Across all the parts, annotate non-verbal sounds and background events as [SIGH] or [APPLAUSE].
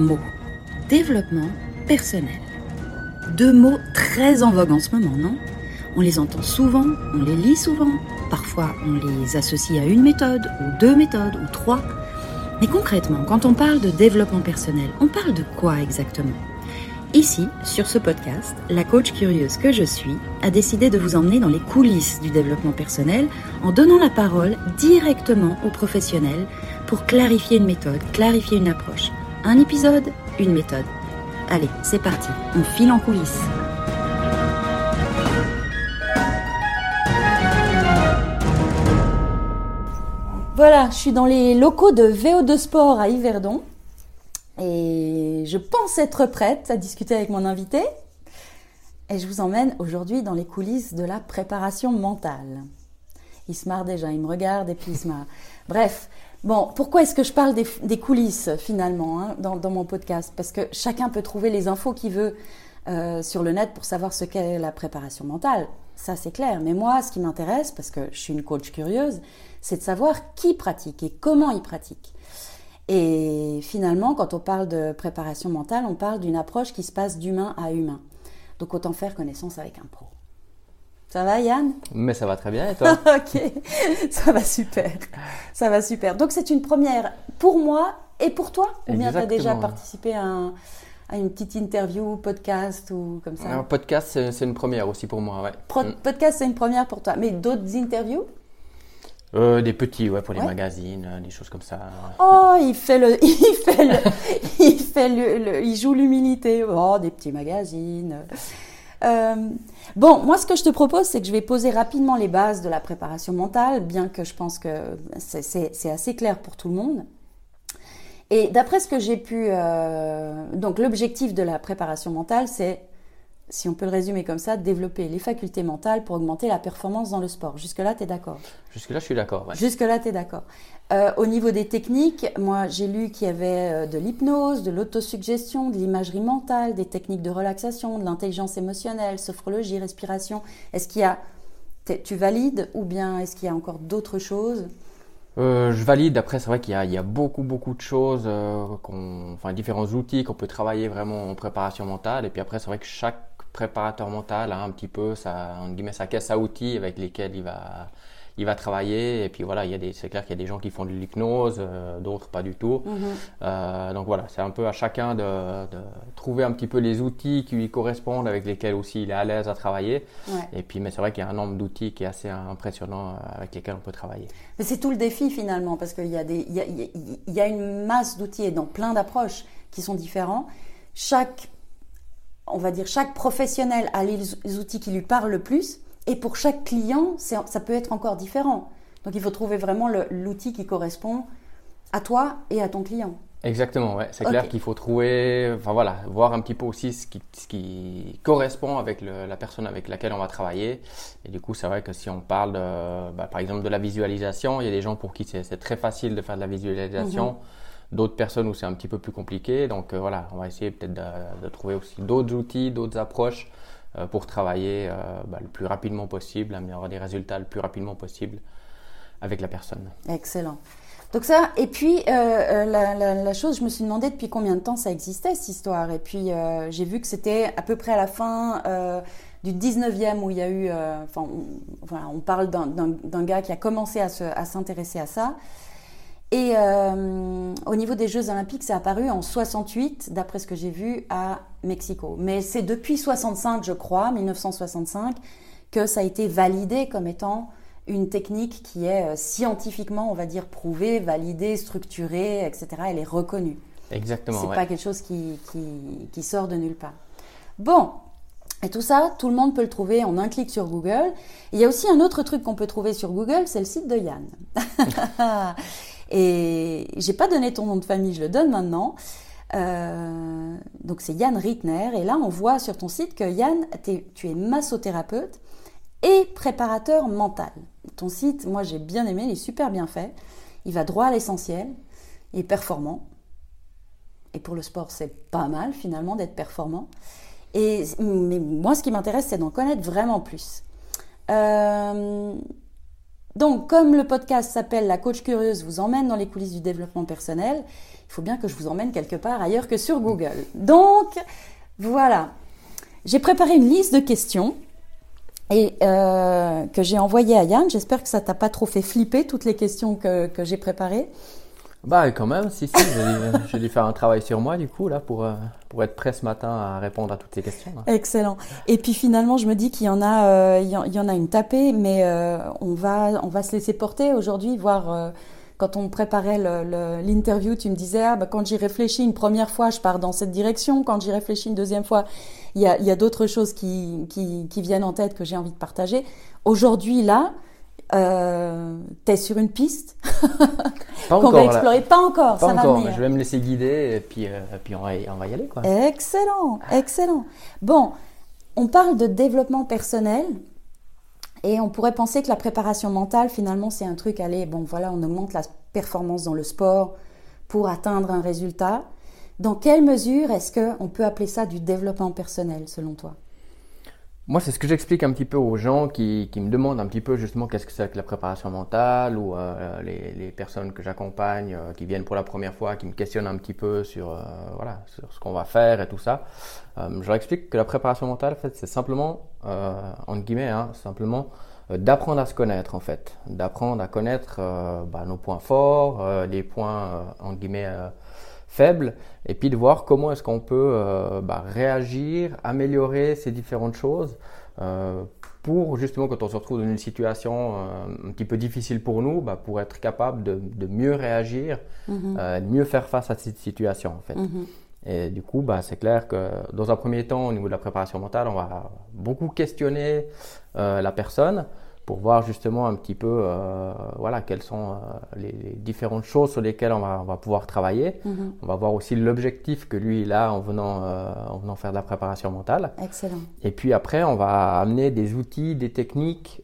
mots. Développement personnel. Deux mots très en vogue en ce moment, non? On les entend souvent, on les lit souvent, parfois on les associe à une méthode, ou deux méthodes, ou trois. Mais concrètement, quand on parle de développement personnel, on parle de quoi exactement? Ici, sur ce podcast, la coach curieuse que je suis a décidé de vous emmener dans les coulisses du développement personnel en donnant la parole directement aux professionnels pour clarifier une méthode, clarifier une approche. Un épisode, une méthode. Allez, c'est parti, on file en coulisses. Voilà, je suis dans les locaux de VO2 Sport à Yverdon et je pense être prête à discuter avec mon invité. Et je vous emmène aujourd'hui dans les coulisses de la préparation mentale. Il se marre déjà, il me regarde et puis il se marre. Bref, bon, pourquoi est-ce que je parle des, coulisses finalement hein, dans, mon podcast? Parce que chacun peut trouver les infos qu'il veut euh, sur le net pour savoir ce qu'est la préparation mentale. Ça, c'est clair. Mais moi, ce qui m'intéresse, parce que je suis une coach curieuse, c'est de savoir qui pratique et comment il pratique. Et finalement, quand on parle de préparation mentale, on parle d'une approche qui se passe d'humain à humain. Donc autant faire connaissance avec un pro. Ça va Yann? Mais ça va très bien et toi? [LAUGHS] Ok, ça va super. Ça va super. Donc c'est une première pour moi et pour toi? Ou bien tu as déjà participé à, une petite interview, podcast ou comme ça? Un podcast, c'est une première aussi pour moi, ouais. Mm. Podcast, c'est une première pour toi. Mais d'autres interviews? Euh, des petits, ouais, pour les magazines, euh, des choses comme ça. Oh, il fait le, [LAUGHS] il fait le, il fait le, il joue l'humilité. Oh, des petits magazines. Euh, bon, moi, ce que je te propose, c'est que je vais poser rapidement les bases de la préparation mentale, bien que je pense que c'est assez clair pour tout le monde. Et d'après ce que j'ai pu, euh, donc l'objectif de la préparation mentale, c'est si on peut le résumer comme ça, développer les facultés mentales pour augmenter la performance dans le sport. Jusque-là, tu es d'accord? Jusque-là, je suis d'accord. Jusque-là, tu es d'accord. Euh, au niveau des techniques, moi, j'ai lu qu'il y avait euh, de l'hypnose, de l'autosuggestion, de l'imagerie mentale, des techniques de relaxation, de l'intelligence émotionnelle, sophrologie, respiration. Est-ce qu'il y a... Tu valides ou bien est-ce qu'il y a encore d'autres choses? Euh, je valide. Après, c'est vrai qu'il y, a beaucoup, beaucoup de choses, enfin différents outils qu'on peut travailler vraiment en préparation mentale. Et puis après, c'est vrai que chaque préparateur mental a un petit peu sa, guillemets, sa caisse à outils avec lesquels il va, il va travailler. Et puis voilà, il y a des, c'est clair qu'il y a des gens qui font de l'hypnose, euh, d'autres pas du tout. Mhm. Euh, donc voilà, c'est un peu à chacun de, de, trouver un petit peu les outils qui lui correspondent, avec lesquels aussi il est à l'aise à travailler. Et puis, mais c'est vrai qu'il y a un nombre d'outils qui est assez impressionnant euh, avec lesquels on peut travailler. Mais c'est tout le défi finalement, parce qu'il y a des, il y a, il y a une masse d'outils et dans plein d'approches qui sont différents. Chaque on va dire, chaque professionnel a les outils qui lui parlent le plus, et pour chaque client, ça peut être encore différent. Donc il faut trouver vraiment l'outil qui correspond à toi et à ton client. Exactement, ouais. c'est clair qu'il faut trouver, enfin voilà, voir un petit peu aussi ce qui, correspond avec la personne avec laquelle on va travailler. Et du coup, c'est vrai que si on parle, de, bah, par exemple, de la visualisation, il y a des gens pour qui c'est très facile de faire de la visualisation. Mhm d'autres personnes où c'est un petit peu plus compliqué. Donc euh, voilà, on va essayer peut-être de, trouver aussi d'autres outils, d'autres approches euh, pour travailler euh, bah, le plus rapidement possible, améliorer des résultats le plus rapidement possible avec la personne. Excellent. Donc ça, et puis la, chose, je me suis demandé depuis combien de temps ça existait cette histoire. Et puis j'ai vu que c'était à peu près à la fin du 19e où il y a eu, enfin, on, on, parle d'un gars qui a commencé à s'intéresser à, à, ça. Et euh, au niveau des Jeux Olympiques, c'est apparu en 68, d'après ce que j'ai vu, à Mexico. Mais c'est depuis 65, je crois, 1965, que ça a été validé comme étant une technique qui est euh, scientifiquement, on va dire, prouvée, validée, structurée, etc. Elle est reconnue. Exactement. C'est n'est pas quelque chose qui, qui, qui, sort de nulle part. Bon. Et tout ça, tout le monde peut le trouver en un clic sur Google. il y a aussi un autre truc qu'on peut trouver sur Google, c'est le site de Yann. [LAUGHS] Et j'ai pas donné ton nom de famille, je le donne maintenant. Euh, donc c'est Yann Rittner. Et là, on voit sur ton site que Yann, tu es massothérapeute et préparateur mental. Ton site, moi j'ai bien aimé, il est super bien fait. Il va droit à l'essentiel, il est performant. Et pour le sport, c'est pas mal finalement d'être performant. Et mais moi, ce qui m'intéresse, c'est d'en connaître vraiment plus. Euh, Donc, comme le podcast s'appelle La coach curieuse vous emmène dans les coulisses du développement personnel, il faut bien que je vous emmène quelque part ailleurs que sur Google. Donc, voilà. J'ai préparé une liste de questions et euh, que j'ai envoyée à Yann. J'espère que ça t'a pas trop fait flipper toutes les questions que, que j'ai préparées. Bah quand même, si, si, j'ai dû, faire un travail sur moi du coup là pour, euh, pour être prêt ce matin à répondre à toutes ces questions. Excellent. Et puis finalement, je me dis qu'il y en a, euh, il y en a une tapée, mais euh, on va on va se laisser porter aujourd'hui, voir quand on préparait l'interview, tu me disais ah, bah, quand j'y réfléchis une première fois, je pars dans cette direction. Quand j'y réfléchis une deuxième fois, il y a, a d'autres choses qui, qui, qui viennent en tête que j'ai envie de partager. Aujourd'hui là euh, T'es sur une piste [LAUGHS] qu'on va explorer Pas encore, Pas ça encore, va venir. je vais me laisser guider et puis, euh, puis on, va, on va y aller. Quoi. Excellent, excellent. Bon, on parle de développement personnel et on pourrait penser que la préparation mentale, finalement, c'est un truc, allez, bon voilà, on augmente la performance dans le sport pour atteindre un résultat. Dans quelle mesure est-ce qu'on peut appeler ça du développement personnel, selon toi? Moi, c'est ce que j'explique un petit peu aux gens qui, qui, me demandent un petit peu justement qu'est-ce que c'est que la préparation mentale ou euh, les, les, personnes que j'accompagne euh, qui viennent pour la première fois, qui me questionnent un petit peu sur, euh, voilà, sur ce qu'on va faire et tout ça. je leur explique que la préparation mentale, en fait, c'est simplement, entre guillemets, hein, simplement d'apprendre à se connaître en fait, d'apprendre à connaître bah, nos points forts, les points, entre guillemets, faible, et puis de voir comment est-ce qu'on peut euh, bah, réagir, améliorer ces différentes choses euh, pour justement quand on se retrouve dans une situation euh, un petit peu difficile pour nous, bah, pour être capable de, de mieux réagir, mhm. de mieux faire face à cette situation en fait. Mhm. Et du coup, bah, c'est clair que dans un premier temps, au niveau de la préparation mentale, on va beaucoup questionner la personne pour voir justement un petit peu euh, voilà, quelles sont euh, les, différentes choses sur lesquelles on va, on va pouvoir travailler. Mhm. On va voir aussi l'objectif que lui il a en venant, euh, en venant faire de la préparation mentale. Excellent. Et puis après, on va amener des outils, des techniques,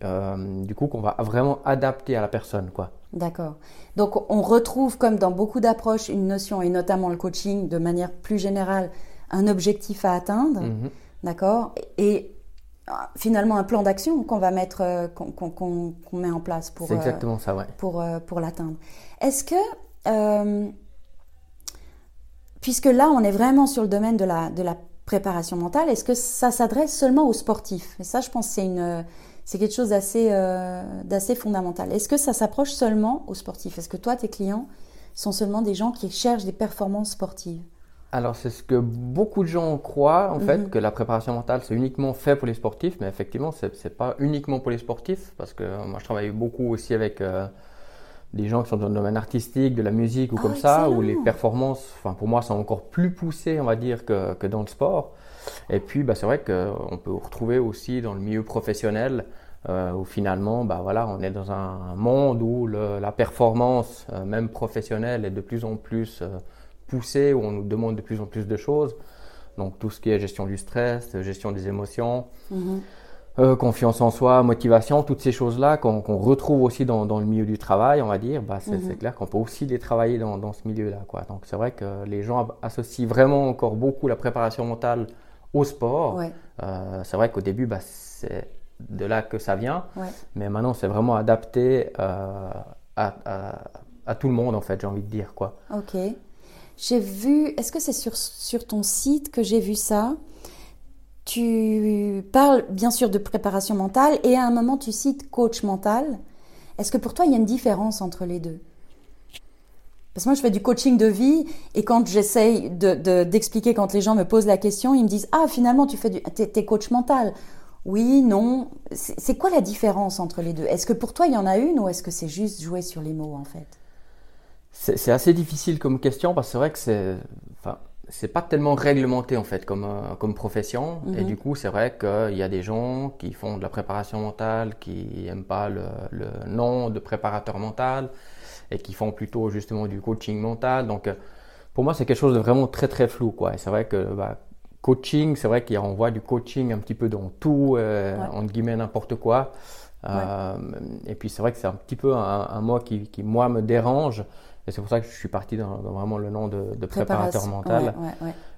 du coup, qu'on va vraiment adapter à la personne. quoi. D'accord. Donc on retrouve, comme dans beaucoup d'approches, une notion, et notamment le coaching, de manière plus générale, un objectif à atteindre. Mhm. D'accord? Et finalement un plan d'action qu'on va mettre, euh, qu'on met en place pour, exactement ça, ouais. pour, euh, pour l'atteindre. Est-ce que, euh, puisque là on est vraiment sur le domaine de la, de la préparation mentale, est-ce que ça s'adresse seulement aux sportifs? Et ça, je pense, c'est une c'est quelque chose d'assez d'assez fondamental. Est-ce que ça s'approche seulement aux sportifs? Est-ce que toi, tes clients sont seulement des gens qui cherchent des performances sportives? Alors, c'est ce que beaucoup de gens croient, en fait, mhm. que la préparation mentale, c'est uniquement fait pour les sportifs, mais effectivement, c'est n'est pas uniquement pour les sportifs, parce que moi, je travaille beaucoup aussi avec euh, des gens qui sont dans le domaine artistique, de la musique ou ah, comme ça, où les performances, pour moi, sont encore plus poussées, on va dire, que, que dans le sport. Et puis, bah, c'est vrai qu'on peut retrouver aussi dans le milieu professionnel, euh, où finalement, bah, voilà, on est dans un monde où le, la performance, euh, même professionnelle, est de plus en plus poussé, où on nous demande de plus en plus de choses. Donc tout ce qui est gestion du stress, gestion des émotions, mhm. euh, confiance en soi, motivation, toutes ces choses-là qu'on retrouve aussi dans, dans, le milieu du travail, on va dire, bah, c'est mhm. clair qu'on peut aussi les travailler dans, dans ce milieu-là. Quoi. Donc c'est vrai que les gens associent vraiment encore beaucoup la préparation mentale au sport. Euh, c'est vrai qu'au début, bah, c'est de là que ça vient, mais maintenant c'est vraiment adapté euh, à, à, à, tout le monde en fait, j'ai envie de dire. Quoi. Ok. J'ai vu, est-ce que c'est sur, sur ton site que j'ai vu ça? Tu parles bien sûr de préparation mentale et à un moment tu cites coach mental. Est-ce que pour toi il y a une différence entre les deux? Parce que moi, je fais du coaching de vie et quand j'essaye d'expliquer, de, quand les gens me posent la question, ils me disent Ah, finalement, tu fais du. T'es, coach mental. Oui, non. c'est quoi la différence entre les deux? Est-ce que pour toi, il y en a une ou est-ce que c'est juste jouer sur les mots en fait? C'est assez difficile comme question parce que c'est vrai que c'est, enfin, pas tellement réglementé en fait comme, euh, comme profession. Et mhm. du coup, c'est vrai qu'il y a des gens qui font de la préparation mentale, qui aiment pas le, le, nom de préparateur mental et qui font plutôt justement du coaching mental. Donc, euh, pour moi, c'est quelque chose de vraiment très très flou quoi. Et c'est vrai que bah, coaching, c'est vrai qu'on voit du coaching un petit peu dans tout, euh, entre guillemets n'importe quoi. Euh, et puis c'est vrai que c'est un petit peu un, un mot qui, qui, moi me dérange et c'est pour ça que je suis parti dans, vraiment le nom de, préparateur mental.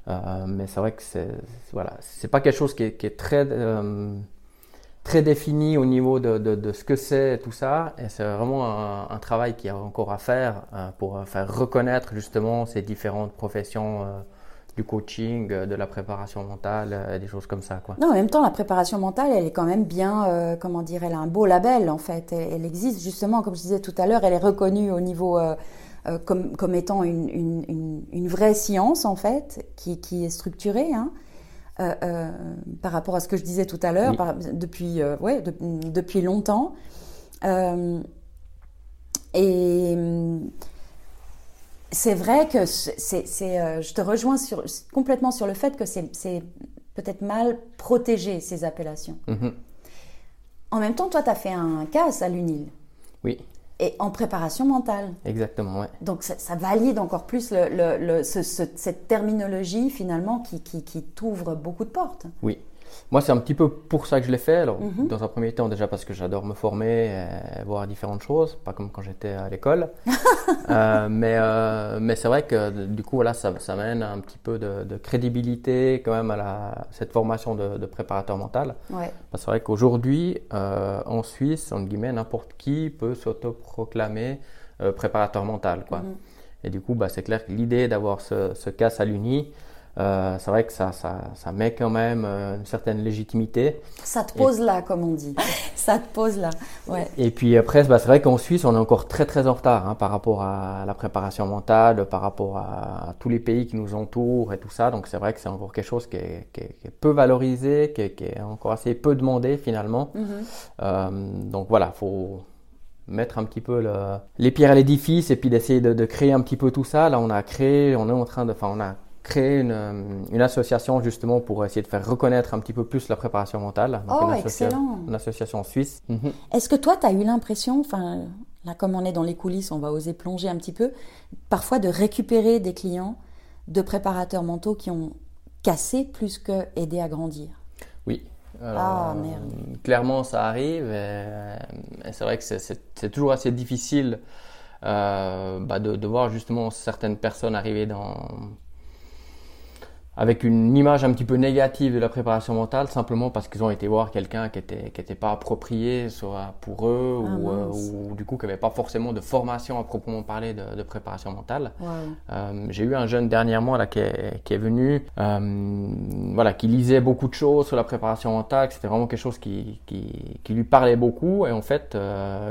Euh, mais c'est vrai que c'est voilà, c'est pas quelque chose qui est, très euh, très défini au niveau de, de, ce que c'est tout ça. Et c'est vraiment un, travail qu'il y a encore à faire pour faire reconnaître justement ces différentes professions du coaching, de la préparation mentale, des choses comme ça. Quoi. Non, en même temps, la préparation mentale, elle est quand même bien, comment dire, elle a un beau label en fait. Elle, existe justement, comme je disais tout à l'heure, elle est reconnue au niveau euh, comme, comme, étant une, une, une, vraie science, en fait, qui, qui est structurée. Hein, euh, euh, par rapport à ce que je disais tout à l'heure, depuis, ouais, depuis longtemps. et c'est vrai que c'est, je te rejoins sur, complètement sur le fait que c'est, peut-être mal protégé, ces appellations. Mm-hmm. En même temps, toi, tu as fait un casse à l'UNIL. Oui et en préparation mentale. Exactement, ouais. Donc ça, valide encore plus le, cette terminologie finalement qui, qui, qui t'ouvre beaucoup de portes. Oui, moi, c'est un petit peu pour ça que je l'ai fait. Alors, mhm. dans un premier temps, déjà parce que j'adore me former, et voir différentes choses, pas comme quand j'étais à l'école. [LAUGHS] euh, mais euh, mais c'est vrai que du coup, voilà, ça, ça mène un petit peu de, de, crédibilité quand même à la, cette formation de, de préparateur mental. Ouais. C'est vrai qu'aujourd'hui, euh, en Suisse, entre guillemets, n'importe qui peut s'autoproclamer euh, préparateur mental, quoi. Mhm. Et du coup, bah, c'est clair que l'idée d'avoir ce, ce CAS à l'UNI, euh, c'est vrai que ça, ça, ça, met quand même euh, une certaine légitimité. Ça te pose là, comme on dit. [LAUGHS] ça te pose là. Ouais. Et puis après, bah, c'est vrai qu'en Suisse, on est encore très très en retard hein, par rapport à la préparation mentale, par rapport à, tous les pays qui nous entourent et tout ça. Donc c'est vrai que c'est encore quelque chose qui est, qui est, peu valorisé, qui est, qui est, encore assez peu demandé finalement. Mm-hmm. euh, donc voilà, faut mettre un petit peu le, les pierres à l'édifice et puis d'essayer de, de, créer un petit peu tout ça. Là, on a créé, on est en train de, enfin, on a créé une, euh, une, association justement pour essayer de faire reconnaître un petit peu plus la préparation mentale. Donc oh, une excellent. Une association suisse. Mhm. Est-ce que toi, tu as eu l'impression, enfin, là, comme on est dans les coulisses, on va oser plonger un petit peu, parfois de récupérer des clients de préparateurs mentaux qui ont cassé plus que aidé à grandir? Oui. ah, merde. Clairement, ça arrive. Et, c'est vrai que c'est toujours assez difficile euh, bah de, de, voir justement certaines personnes arriver dans avec une image un petit peu négative de la préparation mentale, simplement parce qu'ils ont été voir quelqu'un qui était qui était pas approprié soit pour eux ah, ou, euh, ou, du coup qui avait pas forcément de formation à proprement parler de, de préparation mentale. Euh, J'ai eu un jeune dernièrement là qui est, qui est venu, euh, voilà, qui lisait beaucoup de choses sur la préparation mentale, c'était vraiment quelque chose qui, qui, qui lui parlait beaucoup et en fait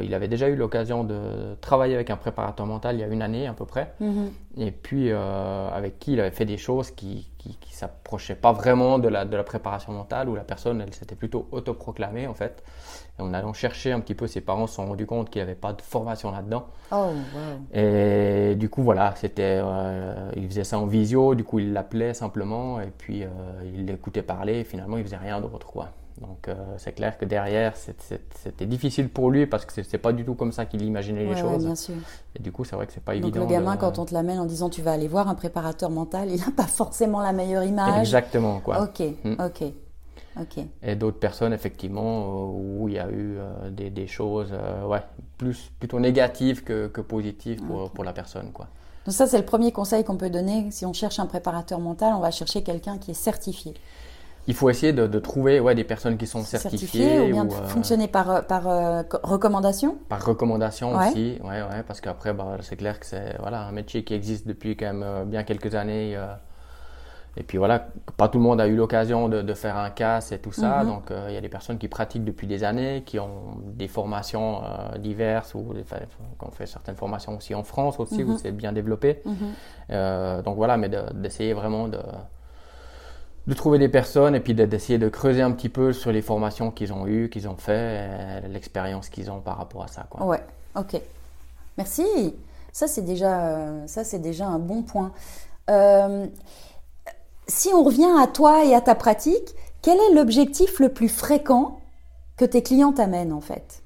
il avait déjà eu l'occasion de travailler avec un préparateur mental il y a une année à peu près. Mm-hmm et puis avec qui il avait fait des choses qui qui, s'approchaient pas vraiment de la de la préparation mentale où la personne elle s'était plutôt autoproclamée en fait. Et en allant chercher un petit peu ses parents se sont rendus compte qu'il n'y avait pas de formation là-dedans. Oh, wow. et du coup voilà c'était euh, il faisait ça en visio du coup il l'appelait simplement et puis euh, il l'écoutait parler et finalement il faisait rien d'autre quoi donc euh, c'est clair que derrière, c'était difficile pour lui parce que c'est pas du tout comme ça qu'il imaginait les choses. bien sûr. Et du coup, c'est vrai que c'est pas évident. Donc le gamin, quand on te l'amène en disant tu vas aller voir un préparateur mental, il n'a pas forcément la meilleure image. Exactement, quoi. Ok, hmm. ok. Et d'autres personnes, effectivement, euh, où il y a eu euh, des, des, choses ouais, plus, plutôt négatives que, que positives pour, pour la personne. Quoi. Donc ça, c'est le premier conseil qu'on peut donner. Si on cherche un préparateur mental, on va chercher quelqu'un qui est certifié il faut essayer de, de, trouver ouais, des personnes qui sont certifiées. ou bien de euh, fonctionner par, euh, par euh, recommandation? Par recommandation aussi, ouais, ouais, parce qu'après, bah, c'est clair que c'est voilà, un métier qui existe depuis quand même bien quelques années. et puis voilà, pas tout le monde a eu l'occasion de, de, faire un casse et tout ça. Mhm. Donc il y a des personnes qui pratiquent depuis des années, qui ont des formations diverses, ou on fait certaines formations aussi en France aussi, où mhm. c'est bien développé. Mhm. donc voilà, mais d'essayer vraiment de de trouver des personnes et puis d'essayer de creuser un petit peu sur les formations qu'ils ont eues, qu'ils ont fait, l'expérience qu'ils ont par rapport à ça. Quoi. Ouais, ok. Merci. Ça, c'est déjà, ça, c'est déjà un bon point. Euh, si on revient à toi et à ta pratique, quel est l'objectif le plus fréquent que tes clients t'amènent en fait?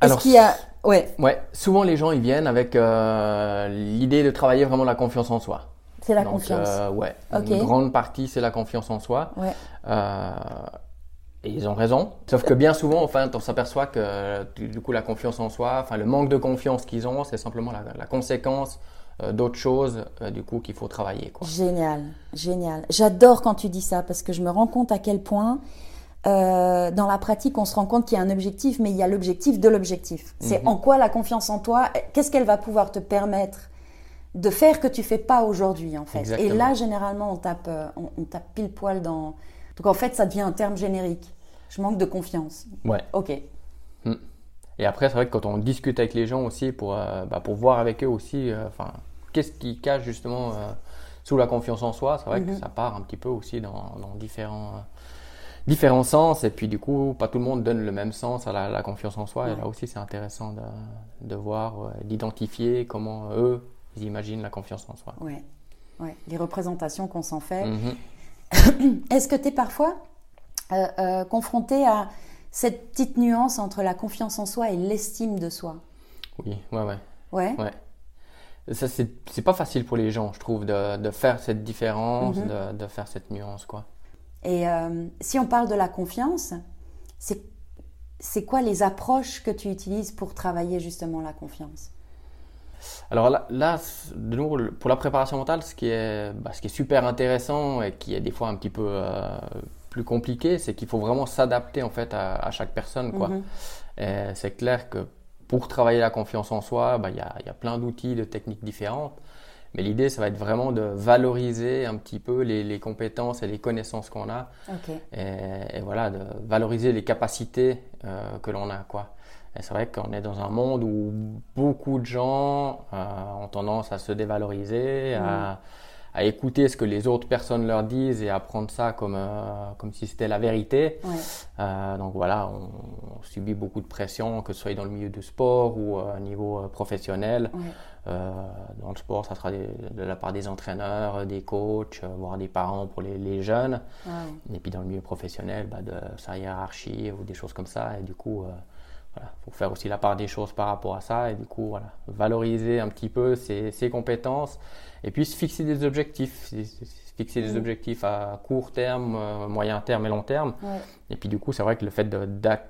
Est-ce qu'il y a... Ouais. ouais. Souvent les gens ils viennent avec euh, l'idée de travailler vraiment la confiance en soi. C'est la confiance. Euh, ouais. Une grande partie, c'est la confiance en soi. Ouais. Euh, et ils ont raison. Sauf que bien souvent, enfin, on s'aperçoit que du coup, la confiance en soi, enfin, le manque de confiance qu'ils ont, c'est simplement la, conséquence euh, d'autres choses, du coup, qu'il faut travailler. Quoi. Génial, génial. J'adore quand tu dis ça parce que je me rends compte à quel point euh, dans la pratique, on se rend compte qu'il y a un objectif, mais il y a l'objectif de l'objectif. C'est Mhm. en quoi la confiance en toi, qu'est-ce qu'elle va pouvoir te permettre de faire que tu fais pas aujourd'hui, en fait. Exactement. Et là, généralement, on tape, euh, on, on tape pile poil dans. Donc en fait, ça devient un terme générique. Je manque de confiance. Ouais. Ok. Et après, c'est vrai que quand on discute avec les gens aussi, pour, euh, bah, pour voir avec eux aussi, euh, enfin, qu'est-ce qui cache justement euh, sous la confiance en soi, c'est vrai que Mhm. ça part un petit peu aussi dans, dans différents, différents sens. Et puis du coup, pas tout le monde donne le même sens à la, la confiance en soi. Ouais. Et là aussi, c'est intéressant de, de voir, d'identifier comment eux, ils imaginent la confiance en soi. Ouais. Ouais. Les représentations qu'on s'en fait. Mhm. [COUGHS] Est-ce que tu es parfois euh, euh, confronté à cette petite nuance entre la confiance en soi et l'estime de soi? Oui, ouais, ouais. Ouais. Ouais. Ça, c'est pas facile pour les gens, je trouve, de, de faire cette différence, Mhm. de, de faire cette nuance, quoi. Et euh, si on parle de la confiance, c'est quoi les approches que tu utilises pour travailler justement la confiance? Alors là, là, de nouveau, pour la préparation mentale, ce qui est, bah, ce qui est super intéressant et qui est des fois un petit peu euh, plus compliqué, c'est qu'il faut vraiment s'adapter en fait à, à chaque personne, quoi. Mhm. C'est clair que pour travailler la confiance en soi, bah, il y, a, il y a plein d'outils, de techniques différentes. Mais l'idée, ça va être vraiment de valoriser un petit peu les, les compétences et les connaissances qu'on a et voilà, de valoriser les capacités euh, que l'on a, quoi. Et c'est vrai qu'on est dans un monde où beaucoup de gens euh, ont tendance à se dévaloriser, à, à écouter ce que les autres personnes leur disent et à prendre ça comme, euh, comme si c'était la vérité. Ouais. Euh, donc voilà, on, on subit beaucoup de pression, que ce soit dans le milieu du sport ou au niveau professionnel. Ouais. Dans le sport, ça sera des- de la part des entraîneurs, des coachs, voire des parents pour les, les jeunes. Et puis dans le milieu professionnel, bah, de sa hiérarchie ou des choses comme ça. Et du coup, voilà, faut faire aussi la part des choses par rapport à ça. Et du coup, voilà, valoriser un petit peu ses, ses compétences. Et puis se fixer des objectifs. Se- Fixer des Mhm. objectifs à court terme, euh, moyen terme et long terme. Ouais. Et puis du coup, c'est vrai que le fait de, d'ac-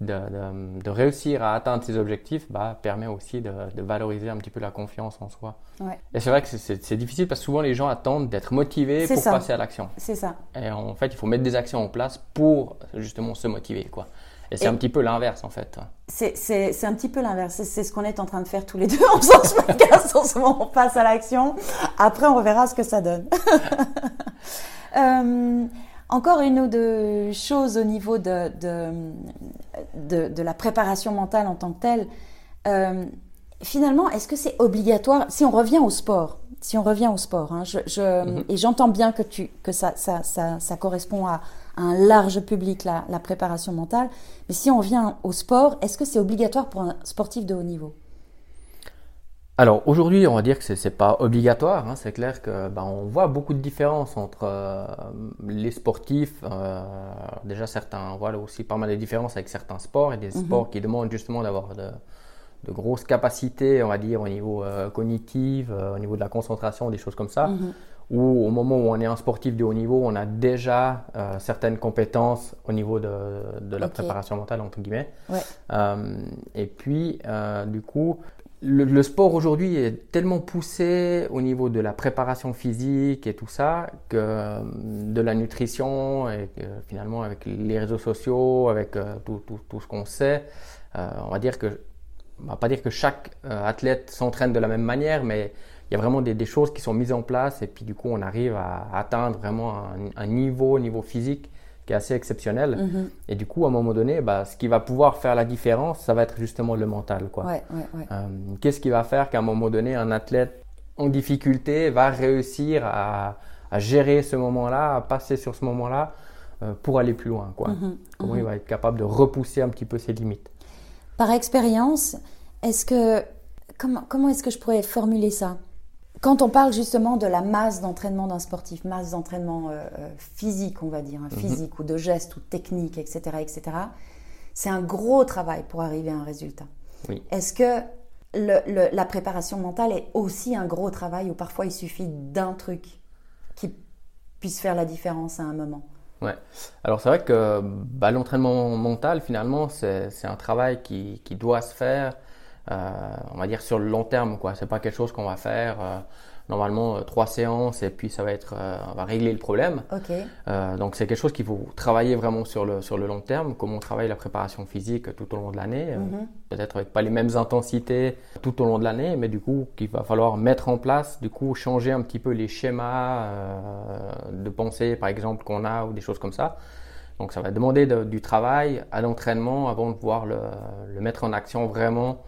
de, de- de réussir à atteindre ces objectifs bah, permet aussi de, valoriser un petit peu la confiance en soi. Ouais. Et c'est vrai que c'est- difficile parce que souvent les gens attendent d'être motivés pour ça. passer à l'action. C'est ça. Et en fait, il faut mettre des actions en place pour justement se motiver. Quoi. Et c'est un petit peu l'inverse en fait. C'est- un petit peu l'inverse. C'est- ce qu'on est en train de faire tous les deux [LAUGHS] en faisant ce podcast. En ce moment, on passe à l'action. Après, on verra ce que ça donne. [LAUGHS] Euh, encore une ou deux choses au niveau de, de, de, de la préparation mentale en tant que telle. Euh, finalement, est-ce que c'est obligatoire? Si on revient au sport, si on revient au sport, hein, je, je- Mhm. et j'entends bien que, tu, que ça, ça, ça, ça correspond à, à un large public, la, la préparation mentale. Mais si on revient au sport, est-ce que c'est obligatoire pour un sportif de haut niveau? Alors aujourd'hui, on va dire que c'est c'est pas obligatoire. hein. C'est clair que bah, on voit beaucoup de différences entre euh, les sportifs. euh, déjà certains, voilà aussi pas mal de différences avec certains sports et des Mhm. sports qui demandent justement d'avoir de, de grosses capacités, on va dire au niveau euh, cognitif, au niveau de la concentration, des choses comme ça. Mhm. Ou au moment où on est un sportif de haut niveau, on a déjà euh, certaines compétences au niveau de, de la préparation mentale entre guillemets. Ouais. Euh, et puis, euh, du coup, le, le sport aujourd'hui est tellement poussé au niveau de la préparation physique et tout ça, que de la nutrition, et finalement avec les réseaux sociaux, avec tout, tout, tout ce qu'on sait, on va dire que, on va pas dire que chaque athlète s'entraîne de la même manière, mais il y a vraiment des, des choses qui sont mises en place et puis du coup on arrive à atteindre vraiment un, un niveau, niveau physique qui est assez exceptionnel. Mhm. Et du coup, à un moment donné, bah, ce qui va pouvoir faire la différence, ça va être justement le mental. Quoi. Ouais, ouais, ouais. Euh, Qu'est-ce qui va faire qu'à un moment donné, un athlète en difficulté va réussir à, à gérer ce moment-là, à passer sur ce moment-là euh, pour aller plus loin quoi? Mhm. Comment il va être capable de repousser un petit peu ses limites? Par expérience, est-ce que comment, comment est-ce que je pourrais formuler ça? Quand on parle justement de la masse d'entraînement d'un sportif, masse d'entraînement euh, euh, physique, on va dire, hein, physique ou de gestes ou technique, etc., etc., c'est un gros travail pour arriver à un résultat. Oui. Est-ce que le- le- la préparation mentale est aussi un gros travail où parfois il suffit d'un truc qui puisse faire la différence à un moment? Ouais. Alors c'est vrai que bah, l'entraînement mental finalement c'est un travail qui, qui doit se faire, on va dire sur le long terme quoi. C'est pas quelque chose qu'on va faire euh, normalement euh, trois séances et puis ça va être, euh, on va régler le problème. Ok. Euh, donc c'est quelque chose qu'il faut travailler vraiment sur le, sur le long terme, comme on travaille la préparation physique tout au long de l'année, euh, Mhm. peut-être avec pas les mêmes intensités tout au long de l'année, mais du coup qu'il va falloir mettre en place, du coup changer un petit peu les schémas euh, de pensée par exemple qu'on a ou des choses comme ça. Donc ça va demander de- du travail à l'entraînement avant de pouvoir le, le mettre en action vraiment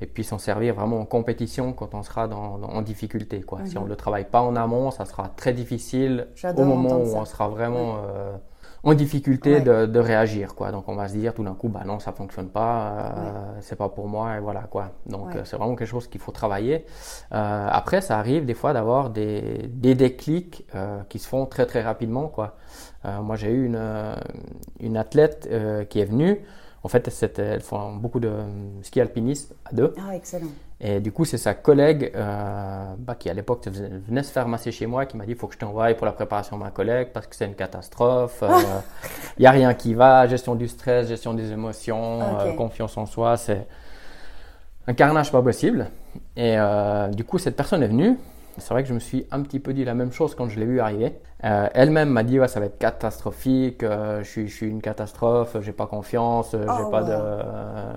et puis s'en servir vraiment en compétition quand on sera dans, dans- en difficulté. Quoi. Si on ne le travaille pas en amont, ça sera très difficile au moment où ça. on sera vraiment euh, en difficulté Ouais. de, de réagir. Quoi. Donc on va se dire tout d'un coup, bah non, ça fonctionne pas, euh, c'est pas pour moi, et voilà quoi. Donc Ouais. euh, c'est vraiment quelque chose qu'il faut travailler. Euh, après, ça arrive des fois d'avoir des, des déclics euh, qui se font très très rapidement. Quoi. Euh, moi, j'ai eu une, une athlète euh, qui est venue. En fait, elles font beaucoup de euh, ski alpinisme à deux. Ah, excellent. Et du coup, c'est sa collègue euh, bah, qui, à l'époque, venait se faire masser chez moi qui m'a dit il faut que je t'envoie pour la préparation de ma collègue parce que c'est une catastrophe. Il n'y a rien qui va. Gestion du stress, gestion des émotions, euh, confiance en soi. C'est un carnage pas possible. Et euh, du coup, cette personne est venue. C'est vrai que je me suis un petit peu dit la même chose quand je l'ai vue arriver. Euh, Elle-même m'a dit ouais, ça va être catastrophique, euh, je, suis, je suis une catastrophe, j'ai pas confiance, euh, j'ai Oh, pas de, euh,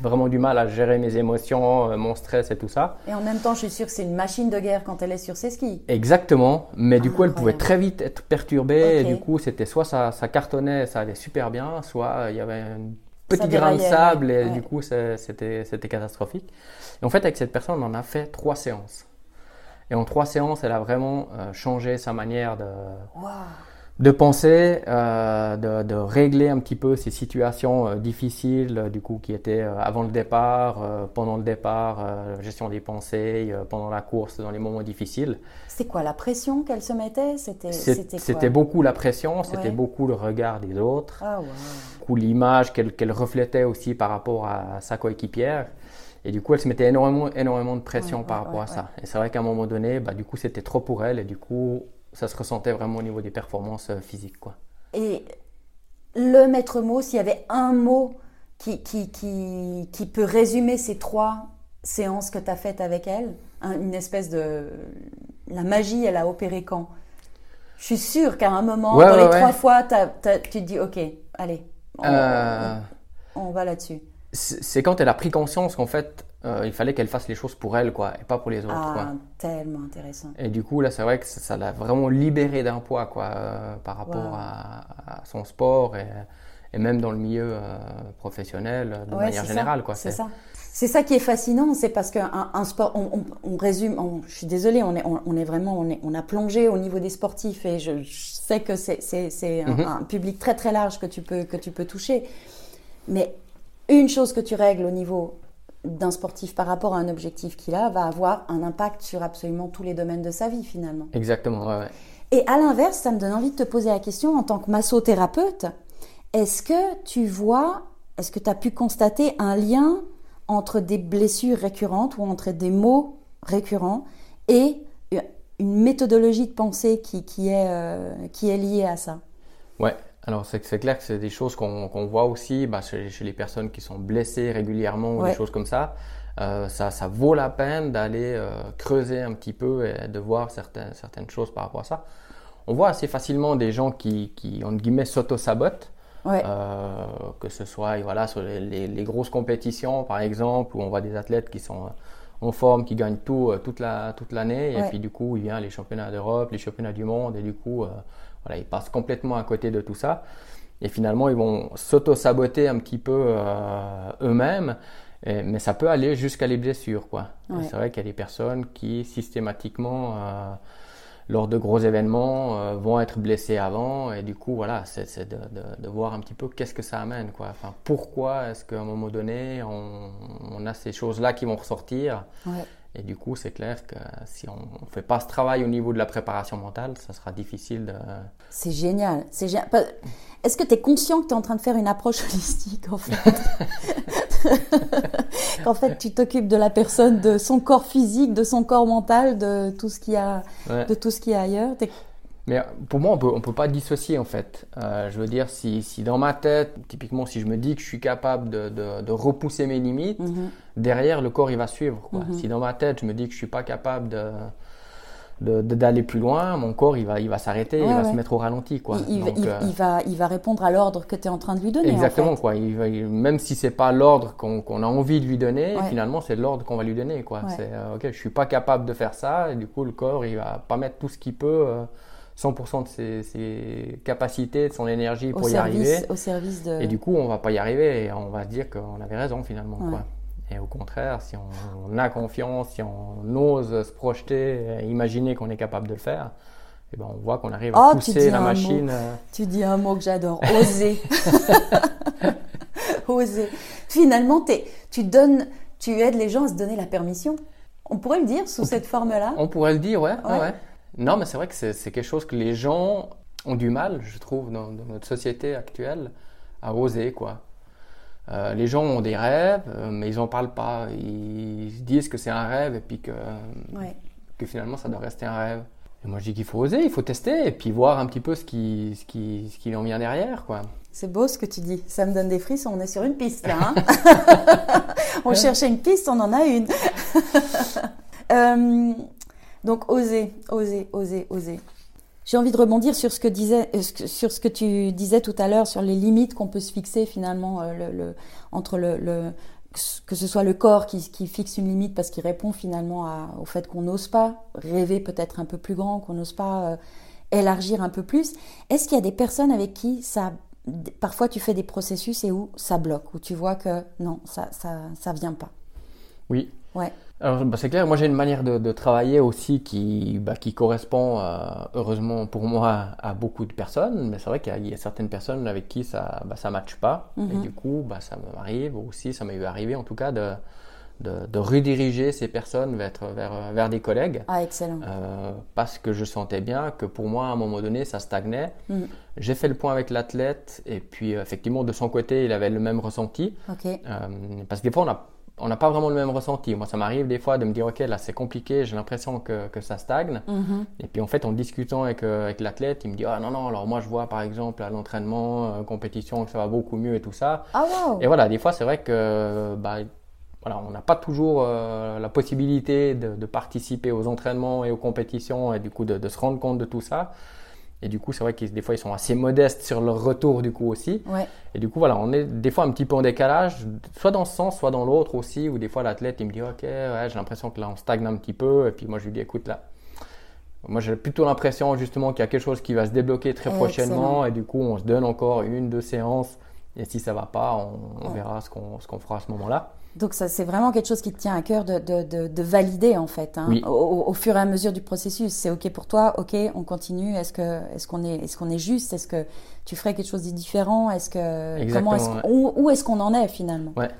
vraiment du mal à gérer mes émotions, mon stress et tout ça. Et en même temps, je suis sûre que c'est une machine de guerre quand elle est sur ses skis. Exactement, mais du coup elle pouvait très vite être perturbée et du coup c'était soit ça, ça cartonnait, ça allait super bien, soit il y avait un petit grain de sable et Ouais. du coup c'était catastrophique. Et en fait avec cette personne on en a fait trois séances. Et en trois séances elle a vraiment euh, changé sa manière de, penser, euh, de, de régler un petit peu ces situations euh, difficiles, du coup, qui étaient avant le départ, pendant le départ, gestion des pensées, pendant la course, dans les moments difficiles. C'était quoi la pression qu'elle se mettait? C'était C'est- beaucoup la pression, c'était Ouais. beaucoup le regard des autres, Ah, l'image qu'elle qu'elle reflétait aussi par rapport à sa coéquipière. Et du coup, elle se mettait énormément, énormément de pression Ouais, par ouais, rapport ouais, à ça. Et c'est vrai qu'à un moment donné, bah, du coup, c'était trop pour elle et du coup, ça se ressentait vraiment au niveau des performances euh, physiques. Quoi. Et le maître mot, s'il y avait un mot qui, qui, qui, qui peut résumer ces trois séances que tu as faites avec elle, un- une espèce de... La magie, elle a opéré quand? Je suis sûre qu'à un moment, dans les trois fois, t'as- t'as- tu te dis, ok, allez, on, Euh, on- on va là-dessus. C'est quand elle a pris conscience qu'en fait, euh, il fallait qu'elle fasse les choses pour elle, quoi, et pas pour les autres. quoi. Ah, tellement intéressant. Et du coup, là, c'est vrai que ça l'a vraiment libéré d'un poids, quoi, euh, par rapport Wow. à, à son sport et, et même dans le milieu euh, professionnel, de Ouais, manière générale, ça, quoi. C'est ça. C'est ça qui est fascinant, c'est parce qu'un un sport, on, on- on résume, on- je suis désolée, on est, on, est vraiment, on, est, on a plongé au niveau des sportifs et je, je sais que c'est c'est- c'est un, Mhm. un public très très large que tu peux, que tu peux toucher. Mais une chose que tu règles au niveau d'un sportif par rapport à un objectif qu'il a va avoir un impact sur absolument tous les domaines de sa vie finalement. Exactement, ouais, ouais. Et à l'inverse, ça me donne envie de te poser la question en tant que massothérapeute, est-ce que tu vois, est-ce que tu as pu constater un lien entre des blessures récurrentes ou entre des mots récurrents et une méthodologie de pensée qui, qui est, euh, qui est liée à ça? Ouais, alors c'est clair que c'est des choses qu'on voit aussi bah, chez, chez les personnes qui sont blessées régulièrement ou Ouais. des choses comme ça. Euh, ça, ça vaut la peine d'aller euh, creuser un petit peu et de voir certaines, certaines choses par rapport à ça. On voit assez facilement des gens qui, qui entre guillemets, s'auto-sabotent. Ouais. Euh, que ce soit voilà, sur les, les- les grosses compétitions, par exemple, où on voit des athlètes qui sont en forme, qui gagnent tout euh, toute la toute l'année, et puis du coup, il vient les championnats d'Europe, les championnats du monde, et du coup, euh, voilà, ils passent complètement à côté de tout ça. Et finalement, ils vont s'auto-saboter un petit peu euh, eux-mêmes, et- mais ça peut aller jusqu'à les blessures, quoi. Ouais. C'est vrai qu'il y a des personnes qui systématiquement euh, lors de gros événements euh, vont être blessés avant. Et du coup voilà c'est de, de- voir un petit peu qu'est-ce que ça amène quoi. Enfin pourquoi est-ce qu'à un moment donné on, on a ces choses là qui vont ressortir? Et du coup c'est clair que si on ne fait pas ce travail au niveau de la préparation mentale ça sera difficile de C'est génial. C'est. Pas- Est-ce que tu es conscient que tu es en train de faire une approche holistique en fait [LAUGHS] Qu'en fait tu t'occupes de la personne, de son corps physique, de son corps mental, de tout ce qu'il y a, Ouais. de tout ce qu'il y a ailleurs. Mais pour moi, on peut, on peut pas dissocier en fait. Euh, je veux dire, si, si dans ma tête, typiquement, si je me dis que je suis capable de, de, de repousser mes limites, Mhm. derrière le corps il va suivre. Quoi. Mhm. Si dans ma tête je me dis que je suis pas capable de, d'aller plus loin, mon corps il va, il va s'arrêter, il va se mettre au ralenti. Quoi. Il, il, euh, va, il va répondre à l'ordre que tu es en train de lui donner. Exactement, quoi. Il même si c'est pas l'ordre qu'on a envie de lui donner, finalement c'est l'ordre qu'on va lui donner. Quoi. C'est euh, ok, je suis pas capable de faire ça, et du coup le corps il va pas mettre tout ce qu'il peut. 100% euh, de ses, ses, capacités, de son énergie pour y arriver. Au service de... Et du coup, on va pas y arriver et on va se dire qu'on avait raison finalement. Quoi. Et au contraire, si on, a confiance, si on ose se projeter, imaginer qu'on est capable de le faire, eh ben on voit qu'on arrive à oh, pousser la machine. Euh, tu dis un mot que j'adore, oser. [LAUGHS] oser. Finalement, tu donnes, tu aides les gens à se donner la permission. On pourrait le dire sous cette forme-là? On pourrait le dire, ouais. ouais. Non, mais c'est vrai que c'est quelque chose que les gens ont du mal, je trouve, dans, dans notre société actuelle, à oser, quoi. Euh, les gens ont des rêves, euh, mais ils n'en parlent pas. Ils disent que c'est un rêve et puis que, que finalement ça doit rester un rêve. Et moi je dis qu'il faut oser, il faut tester et puis voir un petit peu ce qui, ce qui, ce qui en vient derrière. quoi. C'est beau ce que tu dis. Ça me donne des frissons. On est sur une piste là. Hein. [LAUGHS] on cherchait une piste, on en a une. [LAUGHS] Euh, donc oser, oser, oser, oser. J'ai envie de rebondir sur ce que disait, euh, sur ce que tu disais tout à l'heure sur les limites qu'on peut se fixer finalement euh, le, entre le, que ce soit le corps qui, qui fixe une limite parce qu'il répond finalement à, au fait qu'on n'ose pas rêver peut-être un peu plus grand, qu'on n'ose pas euh, élargir un peu plus. Est-ce qu'il y a des personnes avec qui ça parfois tu fais des processus et où ça bloque, où tu vois que non, ça ça ça vient pas? Oui. Ouais. Alors bah, c'est clair, moi j'ai une manière de, de, travailler aussi qui, bah, qui correspond euh, heureusement pour moi à beaucoup de personnes, mais c'est vrai qu'il y, a certaines personnes avec qui ça bah, ça matche pas, et mhm. du coup bah, ça m'arrive aussi, ça m'est eu arrivé en tout cas de, de, de, rediriger ces personnes vers, vers, vers des collègues. Ah excellent. Euh, parce que je sentais bien que pour moi à un moment donné ça stagnait. Mhm. J'ai fait le point avec l'athlète et puis effectivement de son côté il avait le même ressenti. Ok. Euh, parce que des fois on a on n'a pas vraiment le même ressenti. Moi, ça m'arrive des fois de me dire, OK, là, c'est compliqué, j'ai l'impression que, que, ça stagne. Mm-hmm. Et puis, en fait, en discutant avec, euh, avec l'athlète, il me dit, ah non, non, alors moi, je vois, par exemple, à l'entraînement, euh, compétition, que ça va beaucoup mieux et tout ça. Ah, Et voilà, des fois, c'est vrai que, bah, voilà, on n'a pas toujours euh, la possibilité de, de, participer aux entraînements et aux compétitions et du coup de, de se rendre compte de tout ça. Et du coup, c'est vrai que des fois, ils sont assez modestes sur leur retour, du coup, aussi. Et du coup, voilà, on est des fois un petit peu en décalage, soit dans ce sens, soit dans l'autre aussi, où des fois, l'athlète, il me dit, OK, ouais, j'ai l'impression que là, on stagne un petit peu. Et puis moi, je lui dis, écoute, là, moi, j'ai plutôt l'impression, justement, qu'il y a quelque chose qui va se débloquer très prochainement. Et du coup, on se donne encore une, deux séances. Et si ça va pas, on, verra ce qu'on qu'on fera à ce moment-là. Donc ça, c'est vraiment quelque chose qui te tient à cœur de, de, de, valider en fait, hein. au, fur et à mesure du processus. C'est ok pour toi, ok, on continue. Est-ce que est-ce qu'on est est-ce qu'on est juste? Est-ce que tu ferais quelque chose de différent? Est-ce que comment est-ce où, est-ce qu'on en est finalement? Ouais.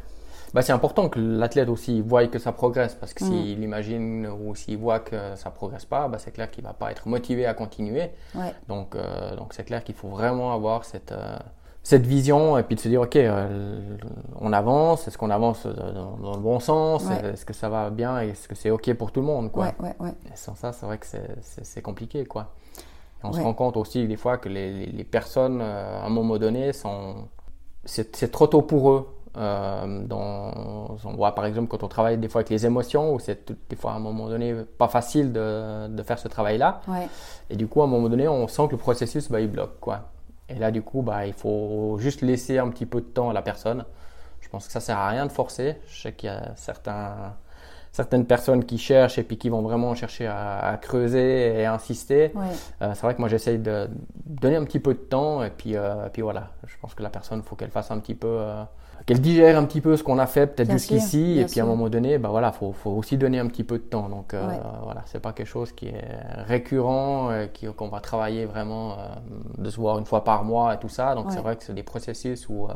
Bah, c'est important que l'athlète aussi voie que ça progresse parce que s'il mm. imagine ou s'il voit que ça progresse pas, bah, c'est clair qu'il va pas être motivé à continuer. Ouais. Donc euh, donc c'est clair qu'il faut vraiment avoir cette euh, cette vision et puis de se dire ok euh, on avance est-ce qu'on avance dans, le bon sens est-ce que ça va bien est-ce que c'est ok pour tout le monde quoi. Ouais, ouais, et sans ça c'est vrai que c'est compliqué quoi. On se rend compte aussi des fois que les, les, personnes euh, à un moment donné sont c'est trop tôt pour eux euh, dans, on voit par exemple quand on travaille des fois avec les émotions où c'est des fois à un moment donné pas facile de, de faire ce travail là et du coup à un moment donné on sent que le processus bah, il bloque quoi et là, du coup, bah, il faut juste laisser un petit peu de temps à la personne. Je pense que ça sert à rien de forcer. Je sais qu'il y a certains, certaines personnes qui cherchent et puis qui vont vraiment chercher à, creuser et à insister. Euh, c'est vrai que moi, j'essaye de donner un petit peu de temps et puis, euh, puis voilà. Je pense que la personne, il faut qu'elle fasse un petit peu euh, qu'elle digère un petit peu ce qu'on a fait peut-être jusqu'ici et puis à un moment donné bah voilà faut, faut aussi donner un petit peu de temps. Donc euh, voilà c'est pas quelque chose qui est récurrent euh, qu'on va travailler vraiment euh, de se voir une fois par mois et tout ça. Donc c'est vrai que c'est des processus où euh,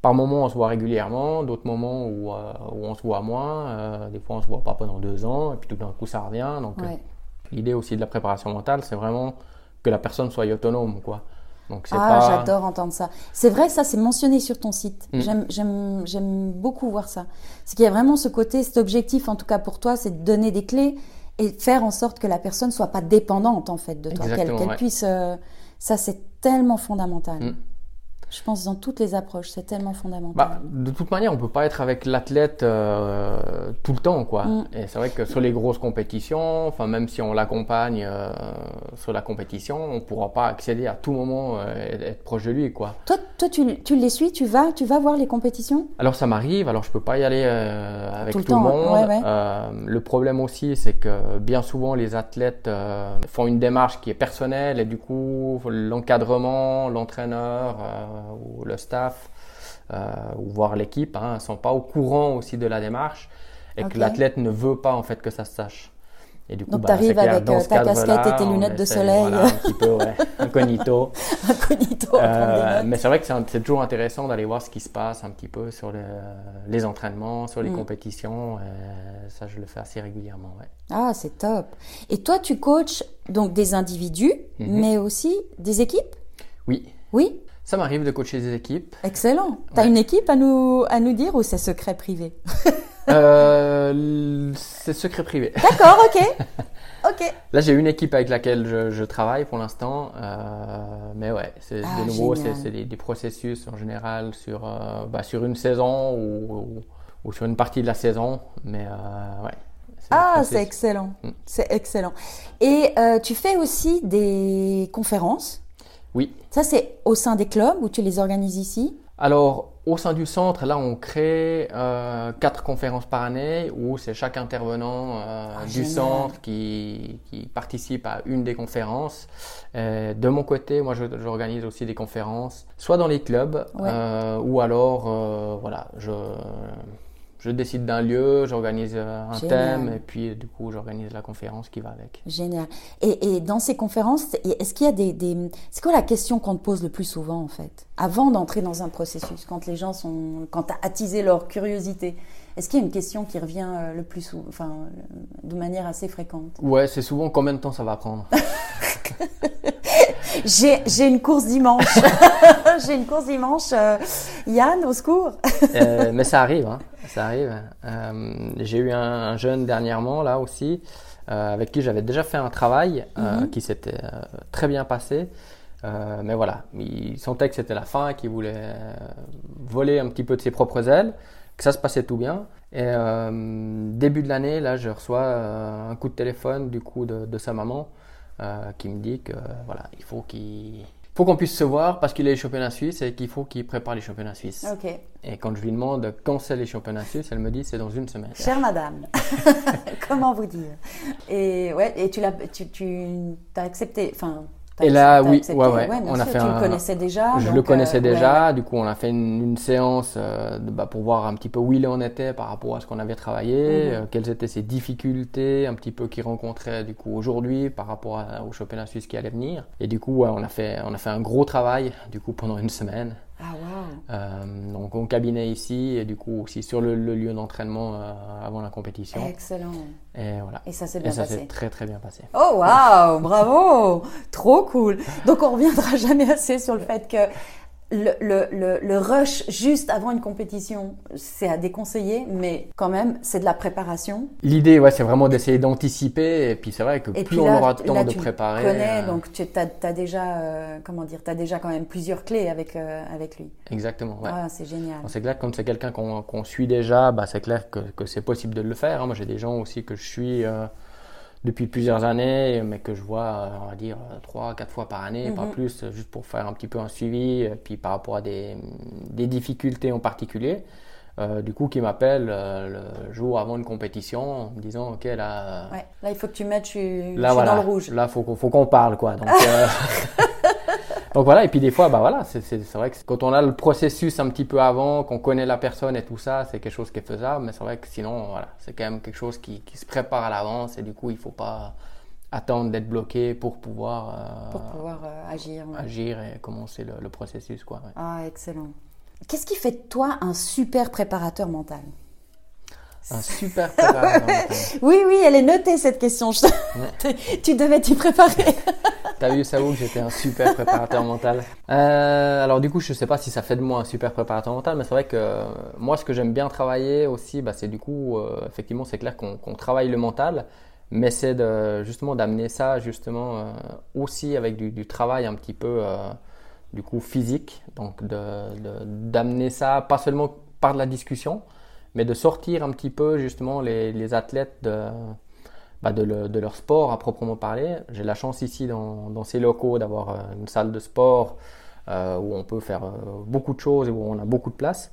par moments on se voit régulièrement d'autres moments où, où on se voit moins des fois on se voit pas pendant deux ans et puis tout d'un coup ça revient. Donc l'idée aussi de la préparation mentale c'est vraiment que la personne soit autonome quoi ah, j'adore entendre ça. C'est vrai, ça, c'est mentionné sur ton site. Mm. J'aime beaucoup voir ça. C'est qu'il y a vraiment ce côté, cet objectif, en tout cas pour toi, c'est de donner des clés et faire en sorte que la personne soit pas dépendante, en fait, de toi. Qu'elle puisse. Euh, ça, c'est tellement fondamental. Mm. Je pense dans toutes les approches, c'est tellement fondamental. Bah, de toute manière, on peut pas être avec l'athlète euh, tout le temps, quoi. Mm. Et c'est vrai que sur les grosses compétitions, enfin même si on l'accompagne euh, sur la compétition, on pourra pas accéder à tout moment euh, et être proche de lui, quoi. Toi, toi tu, tu les suis, tu vas, tu vas voir les compétitions? Alors ça m'arrive, alors je peux pas y aller euh, avec Tout tout, le monde. ouais, ouais. Euh, le problème aussi, c'est que bien souvent les athlètes euh, font une démarche qui est personnelle et du coup l'encadrement, l'entraîneur euh, ou le staff euh, ou voire l'équipe hein, sont pas au courant aussi de la démarche et Ok. que l'athlète ne veut pas en fait que ça se sache. Et du coup, Donc, bah, c'est clair, avec, euh, ta casquette et tes lunettes de soleil. voilà, un petit peu, ouais, [LAUGHS] incognito. incognito. Euh, mais c'est vrai que c'est toujours intéressant d'aller voir ce qui se passe un petit peu sur le- les entraînements, sur les Mm. compétitions. euh, ça, je le fais assez régulièrement. Ouais. Ah, c'est top. Et toi, tu coaches donc des individus, Mhm. mais aussi des équipes? Oui, Oui? Ça m'arrive de coacher des équipes. Excellent. T'as Ouais. une équipe à nous, à nous dire ou c'est secret privé [LAUGHS] Euh, c'est secret privé. [LAUGHS] D'accord, ok. Ok. Là, j'ai une équipe avec laquelle je, je travaille pour l'instant. euh, mais ouais, c'est Ah, de nouveau, c'est des, des processus en général sur, euh, bah, sur une saison ou, ou, ou sur une partie de la saison. Mais ouais. Ah, c'est excellent. Mm. C'est excellent. Et tu fais aussi des conférences. Oui. Ça, c'est au sein des clubs où tu les organises ici? Alors, au sein du centre, là, on crée euh, quatre conférences par année où c'est chaque intervenant euh, Ah, du centre qui, qui participe à une des conférences. Euh, de mon côté, moi, je- j'organise aussi des conférences, soit dans les clubs Ouais. euh, ou alors, voilà, je, je décide d'un lieu, j'organise euh, un Génial. thème et puis, du coup, j'organise la conférence qui va avec. Génial. Et, et dans ces conférences, est-ce qu'il y a des, des... C'est quoi la question qu'on te pose le plus souvent, en fait? Avant d'entrer dans un processus, quand les gens sont... Quand as attisé leur curiosité, est-ce qu'il y a une question qui revient euh, le plus souvent, enfin, euh, de manière assez fréquente? Ouais, c'est souvent combien de temps ça va prendre? [LAUGHS] J'ai une course dimanche. [LAUGHS] J'ai une course dimanche. euh, Yann, au secours. Euh, mais ça arrive, hein, ça arrive. Euh, j'ai eu un, un jeune dernièrement là aussi, avec qui j'avais déjà fait un travail Mhm. qui s'était très bien passé. Euh, mais voilà, il sentait que c'était la fin, qu'il voulait voler un petit peu de ses propres ailes, que ça se passait tout bien. Et euh, début de l'année, là, je reçois euh, un coup de téléphone du coup de, de sa maman euh, qui me dit que voilà, il faut qu'il faut qu'on puisse se voir parce qu'il est les championnats suisses et qu'il faut qu'il prépare les championnats suisses. Et quand je lui demande quand c'est les championnats suisses, elle me dit c'est dans une semaine. Chère madame, [LAUGHS] comment vous dire? Et ouais, et tu l'as, tu, tu as accepté, enfin. Et là, oui, ouais, ouais, on a fait tu un- le connaissais déjà. Je donc, le connaissais euh, déjà, ouais, du coup on a fait une, une séance euh, de- bah, pour voir un petit peu où il en était par rapport à ce qu'on avait travaillé, Mhm. euh, quelles étaient ses difficultés, un petit peu qu'il rencontrait du coup aujourd'hui par rapport à- au championnat suisse qui allait venir. Et du coup ouais, on a fait on a fait un gros travail du coup pendant une semaine. Ah. Euh, donc en cabinet ici et du coup aussi sur le, le lieu d'entraînement euh, avant la compétition. Excellent. Et voilà. Et ça s'est Et bien ça s'est très très bien passé. Oh waouh, bravo, trop cool. Donc on reviendra [LAUGHS] jamais assez sur le fait que le, le, le, le rush juste avant une compétition, c'est à déconseiller, mais quand même, c'est de la préparation. L'idée, ouais, c'est vraiment d'essayer d'anticiper. Et puis c'est vrai que Et plus on aura de temps là, de tu préparer. connais, euh, donc tu as, déjà, euh, comment dire, as déjà quand même plusieurs clés avec, euh, avec lui. Exactement. Ouais. Ah, c'est génial. C'est clair que quand c'est quelqu'un qu'on qu'on suit déjà, bah, c'est clair que, que c'est possible de le faire. hein. Moi, j'ai des gens aussi que je suis euh, depuis plusieurs années, mais que je vois, euh, on va dire, euh, trois, quatre fois par année, pas Mhm. plus, euh, juste pour faire un petit peu un suivi, puis par rapport à des, des difficultés en particulier. Euh, du coup, qui m'appelle euh, le jour avant une compétition en me disant, ok, là, Ouais. Là, il faut que tu mettes, je là suis voilà, dans le rouge. là, faut qu'on faut qu'on parle, quoi. Donc, euh, [LAUGHS] donc voilà, et puis des fois, bah voilà, c'est vrai que quand on a le processus un petit peu avant, qu'on connaît la personne et tout ça, c'est quelque chose qui est faisable, mais c'est vrai que sinon, voilà, c'est quand même quelque chose qui, qui se prépare à l'avance et du coup, il faut pas attendre d'être bloqué pour pouvoir euh, Pour pouvoir euh, agir. ouais. agir et commencer le, le processus, quoi. ouais. Ah, excellent. Qu'est-ce qui fait de toi un super préparateur mental? Un super préparateur [LAUGHS] mental. Oui, oui, elle est notée cette question. Je- [LAUGHS] tu devais t'y préparer. [LAUGHS] T'as vu, Saoul, que j'étais un super préparateur mental. Euh, alors du coup, je sais pas si ça fait de moi un super préparateur mental, mais c'est vrai que euh, moi, ce que j'aime bien travailler aussi, bah, c'est du coup, euh, effectivement, c'est clair qu'on travaille le mental, mais c'est justement d'amener ça justement euh, aussi avec du, du travail un petit peu du coup physique, donc d'amener de, ça pas seulement par de la discussion, mais de sortir un petit peu justement les, les athlètes de, bah de, leur sport à proprement parler. J'ai la chance ici dans, ces locaux d'avoir euh, une salle de sport euh, où on peut faire euh, beaucoup de choses et où on a beaucoup de place.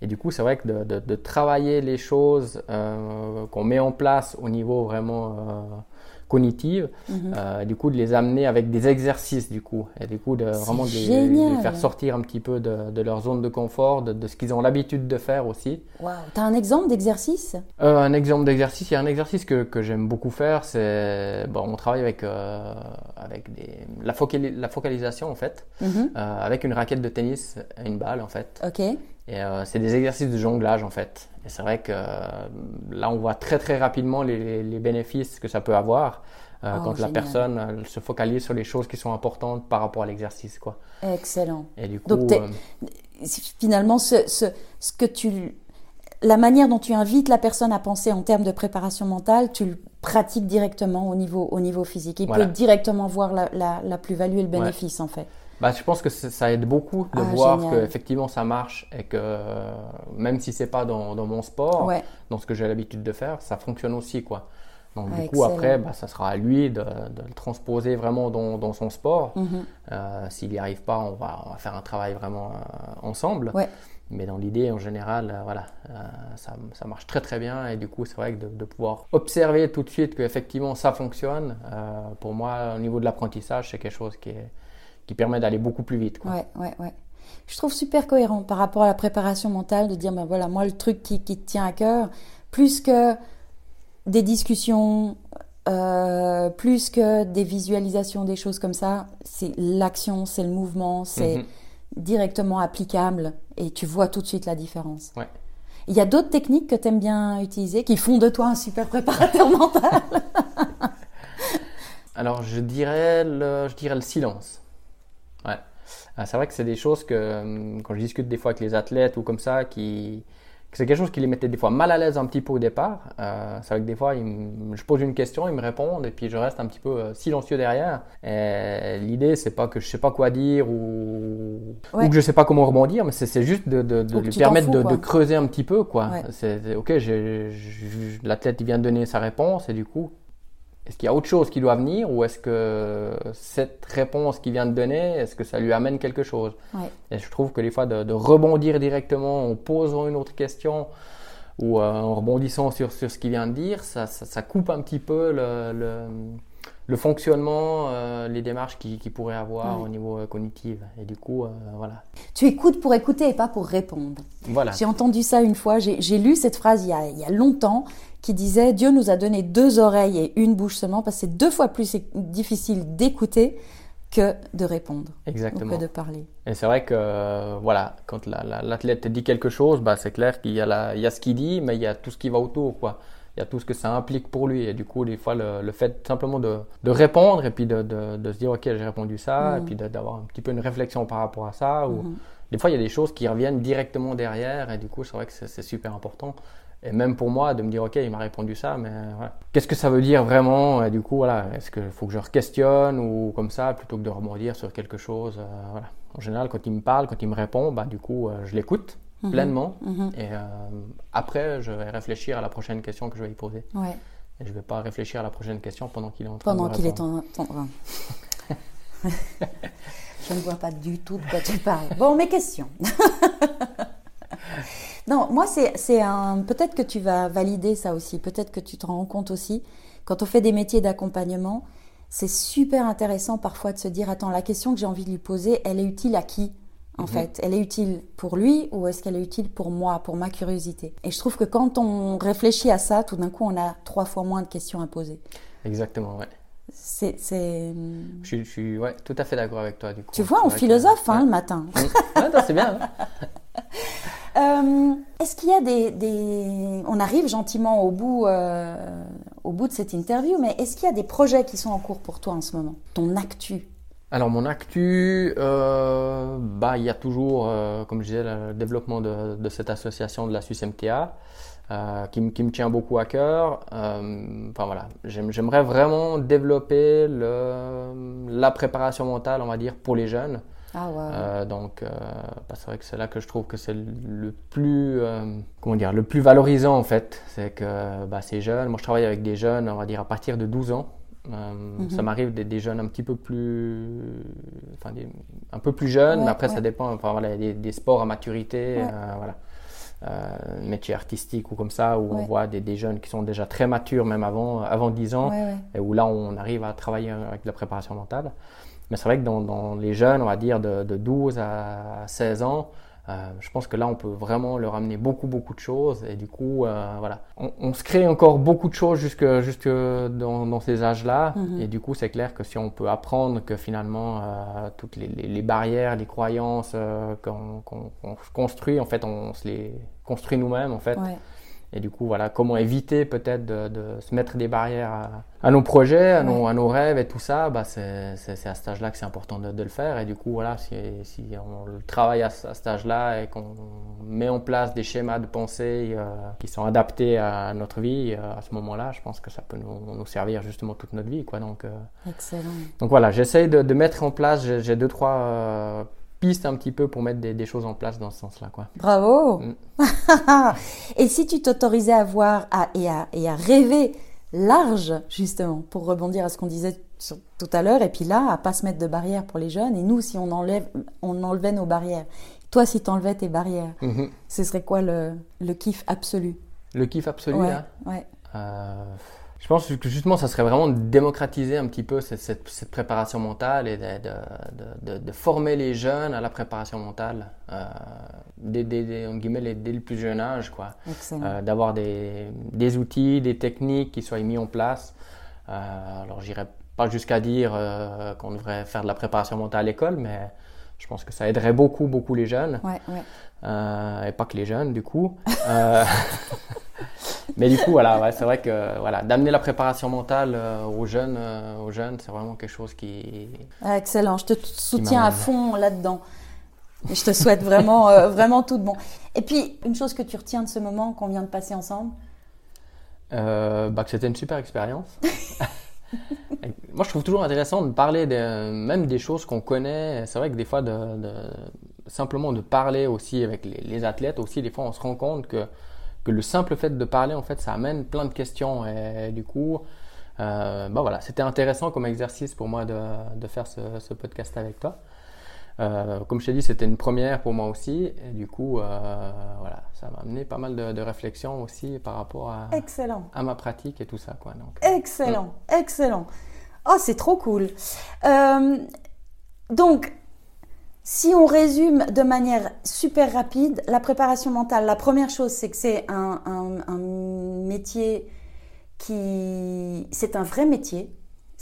Et du coup, c'est vrai que de, de, travailler les choses qu'on met en place au niveau vraiment euh, cognitive, mhm. euh, du coup de les amener avec des exercices du coup, et du coup de vraiment de les, faire sortir un petit peu de, de leur zone de confort, de, de ce qu'ils ont l'habitude de faire aussi. Wow. Tu as un exemple d'exercice? Euh, Un exemple d'exercice, il y a un exercice que, que j'aime beaucoup faire, c'est bon, on travaille avec, euh, avec des, la, la, focalisation en fait, mhm. avec une raquette de tennis et une balle en fait. Ok. Et euh, c'est des exercices de jonglage en fait. Et c'est vrai que euh, là, on voit très très rapidement les, les bénéfices que ça peut avoir euh, oh, quand la personne se focalise sur les choses qui sont importantes par rapport à l'exercice. quoi. Excellent. Et du coup, finalement, ce, ce, ce, que tu, la manière dont tu invites la personne à penser en termes de préparation mentale, tu le pratiques directement au niveau, au niveau physique. Il peut directement voir la, la, la plus-value et le bénéfice en fait. Bah, je pense que ça aide beaucoup de ah, voir que effectivement ça marche et que même si c'est pas dans, dans, mon sport, dans ce que j'ai l'habitude de faire, ça fonctionne aussi quoi. Donc du coup après, bah, ça sera à lui de, de le transposer vraiment dans, dans son sport. Mhm. euh, S'il n'y arrive pas, on va, on va, faire un travail vraiment euh, ensemble. Ouais. Mais dans l'idée, en général, euh, voilà, euh, ça, ça, marche très très bien. Et du coup, c'est vrai que de, de, pouvoir observer tout de suite qu'effectivement ça fonctionne, pour moi, au niveau de l'apprentissage, c'est quelque chose qui est, qui permet d'aller beaucoup plus vite. Quoi. Ouais, ouais, ouais. Je trouve super cohérent par rapport à la préparation mentale de dire, ben voilà, moi, le truc qui, qui te tient à cœur, plus que des discussions, euh, plus que des visualisations, des choses comme ça, c'est l'action, c'est le mouvement, c'est mhm. directement applicable et tu vois tout de suite la différence. Ouais. Il y a d'autres techniques que tu aimes bien utiliser qui font de toi un super préparateur [LAUGHS] mental Alors, je dirais le, je dirais le silence. Ouais. Ah, c'est vrai que c'est des choses que, hum, quand je discute des fois avec les athlètes ou comme ça, qui, c'est quelque chose qui les mettait des fois mal à l'aise un petit peu au départ. Euh, c'est vrai que des fois, je pose une question, ils me répondent et puis je reste un petit peu euh, silencieux derrière. Et l'idée, c'est pas que je sais pas quoi dire ou, ou que je sais pas comment rebondir, mais c'est juste de, de, de lui permettre de, de, creuser un petit peu. quoi. C'est ok, l'athlète vient de donner sa réponse et du coup, est-ce qu'il y a autre chose qui doit venir ou est-ce que cette réponse qu'il vient de donner, est-ce que ça lui amène quelque chose ouais. Et je trouve que des fois de, de, rebondir directement en posant une autre question ou euh, en rebondissant sur, sur ce qu'il vient de dire, ça, ça, ça, coupe un petit peu le, le, le fonctionnement, euh, les démarches qu'il qui pourrait avoir ouais. au niveau euh, cognitif. Et du coup, euh, voilà. Tu écoutes pour écouter et pas pour répondre. Voilà. J'ai entendu ça une fois, j'ai lu cette phrase il y, a, il y a longtemps qui disait Dieu nous a donné deux oreilles et une bouche seulement parce que c'est deux fois plus difficile d'écouter que de répondre. Exactement. que de parler. Et c'est vrai que, voilà, quand l'athlète la, la, dit quelque chose, bah, c'est clair qu'il y, a y ce qu'il dit, mais il y a tout ce qui va autour, quoi. Il y a tout ce que ça implique pour lui. Et du coup, des fois, le, le fait simplement de, de, répondre et puis de, de, de se dire, OK, j'ai répondu ça, mmh. et puis d'avoir un petit peu une réflexion par rapport à ça. Ou, mmh. Des fois, il y a des choses qui reviennent directement derrière, et du coup, c'est vrai que c'est super important. Et même pour moi, de me dire, OK, il m'a répondu ça, mais voilà. qu'est-ce que ça veut dire vraiment Et du coup, voilà, est-ce qu'il faut que je questionne ou comme ça, plutôt que de rebondir sur quelque chose euh, voilà. En général, quand il me parle, quand il me répond, bah, du coup, euh, je l'écoute mmh. pleinement. Mmh. Et euh, après, je vais réfléchir à la prochaine question que je vais lui poser. Ouais. Et je ne vais pas réfléchir à la prochaine question pendant qu'il est en train pendant de qu'il est en train. [LAUGHS] je ne vois pas du tout de quoi tu parles. Bon, mes questions. [LAUGHS] Non, moi, c'est un. Peut-être que tu vas valider ça aussi. Peut-être que tu te rends compte aussi. Quand on fait des métiers d'accompagnement, c'est super intéressant parfois de se dire attends, la question que j'ai envie de lui poser, elle est utile à qui en mm -hmm. fait? Elle est utile pour lui ou est-ce qu'elle est utile pour moi, pour ma curiosité? Et je trouve que quand on réfléchit à ça, tout d'un coup, on a trois fois moins de questions à poser. Exactement, ouais. C'est. Je, je, suis ouais, tout à fait d'accord avec toi. Du coup. Tu vois, on philosophe que... hein, ouais. le matin. ouais, c'est bien. Hein. [LAUGHS] Euh, Est-ce qu'il y a des, On arrive gentiment au bout, euh, au bout de cette interview, mais est-ce qu'il y a des projets qui sont en cours pour toi en ce moment? Ton actu? Alors mon actu, euh, bah il y a toujours, comme je disais, le développement de, cette association de la Suisse MTA, euh, qui, qui, me tient beaucoup à cœur. Enfin voilà, j'aimerais vraiment développer la préparation mentale, on va dire, pour les jeunes. Ah, ouais. Euh, donc, euh, bah, c'est vrai que c'est là que je trouve que c'est le plus, euh, comment dire, le plus valorisant en fait. C'est que bah, ces jeunes, moi je travaille avec des jeunes, on va dire à partir de 12 ans. Mhm. Ça m'arrive des, des jeunes un petit peu plus, enfin des- un peu plus jeunes, Ouais, mais après ça dépend. Enfin voilà, des, des sports à maturité, Ouais. voilà, métier artistique ou comme ça, où on voit des, jeunes qui sont déjà très matures, même avant, avant 10 ans, et où là on arrive à travailler avec de la préparation mentale. Mais c'est vrai que dans, dans les jeunes, on va dire de, de 12 à 16 ans, euh, je pense que là on peut vraiment leur amener beaucoup beaucoup de choses et du coup euh, voilà, on, on se crée encore beaucoup de choses jusque, jusque dans, dans ces âges-là Mhm. et du coup c'est clair que si on peut apprendre que finalement euh, toutes les, les- les barrières, les croyances qu'on se construit, en fait on se les construit nous-mêmes en fait. Ouais. Et du coup, voilà, comment éviter peut-être de, de se mettre des barrières à, à nos projets, à, nos, à nos rêves et tout ça, bah c'est à cet âge-là que c'est important de, de le faire. Et du coup, voilà, si, si on le travaille à, ce- à cet âge-là et qu'on met en place des schémas de pensée euh, qui sont adaptés à notre vie, euh, à ce moment-là, je pense que ça peut nous, nous servir justement toute notre vie. Quoi. Donc, euh, Excellent. donc voilà, j'essaye de, de mettre en place, j'ai deux, trois pistes un petit peu pour mettre des, des choses en place dans ce sens-là. quoi. Bravo. Mm. [LAUGHS] et si tu t'autorisais à voir à, et, à, et à rêver large, justement, pour rebondir à ce qu'on disait sur- tout à l'heure, et puis là, à pas se mettre de barrières pour les jeunes, et nous, si on, enlève, on enlevait nos barrières, toi, si tu enlevais tes barrières, Mhm. ce serait quoi le, le kiff absolu? Le kiff absolu, ouais, là? ouais. Euh, je pense que justement, ça serait vraiment de démocratiser un petit peu cette, cette- cette préparation mentale et de, de- de- de former les jeunes à la préparation mentale euh, dès, dès- dès- en guillemets, les- dès le plus jeune âge, quoi. Euh, D'avoir des, des outils, des techniques qui soient mis en place. Euh, alors, j'irai pas jusqu'à dire euh, qu'on devrait faire de la préparation mentale à l'école, mais je pense que ça aiderait beaucoup, beaucoup les jeunes. Ouais, ouais. Euh, et pas que les jeunes du coup. Euh, [LAUGHS] mais du coup voilà, ouais, c'est vrai que voilà, d'amener la préparation mentale euh, aux jeunes, aux jeunes, c'est vraiment quelque chose qui. Ah, excellent, je te soutiens à fond là-dedans. Je te souhaite vraiment, vraiment tout de bon. Et puis, une chose que tu retiens de ce moment qu'on vient de passer ensemble? Bah, que c'était une super expérience. [LAUGHS] [LAUGHS] Moi, je trouve toujours intéressant de parler même des choses qu'on connaît. C'est vrai que des fois, simplement de parler aussi avec les, athlètes, aussi, des fois, on se rend compte que, que le simple fait de parler, en fait, ça amène plein de questions. Du coup, euh, bah voilà, c'était intéressant comme exercice pour moi de, de faire ce podcast avec toi. Euh, comme je t'ai dit, c'était une première pour moi aussi. Et du coup, euh, voilà, ça m'a amené pas mal de, de réflexions aussi par rapport à, Excellent. à ma pratique et tout ça. Quoi, donc. Excellent, excellent. Oh, c'est trop cool. Euh, donc, si on résume de manière super rapide, la préparation mentale, la première chose, c'est que c'est un, un- un métier qui... C'est un vrai métier.